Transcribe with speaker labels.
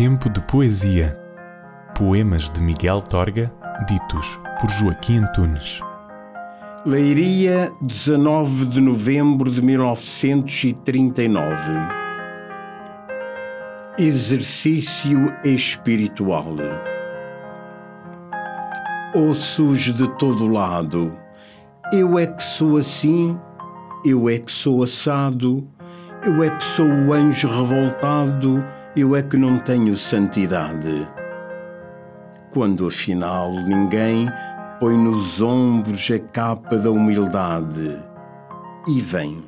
Speaker 1: Tempo de Poesia. Poemas de Miguel Torga, ditos por Joaquim Antunes.
Speaker 2: Leiria, 19 de novembro de 1939. Exercício espiritual. Ossos de todo lado. Eu é que sou assim, eu é que sou assado, eu é que sou o anjo revoltado, eu é que não tenho santidade. Quando afinal ninguém põe nos ombros a capa da humildade e vem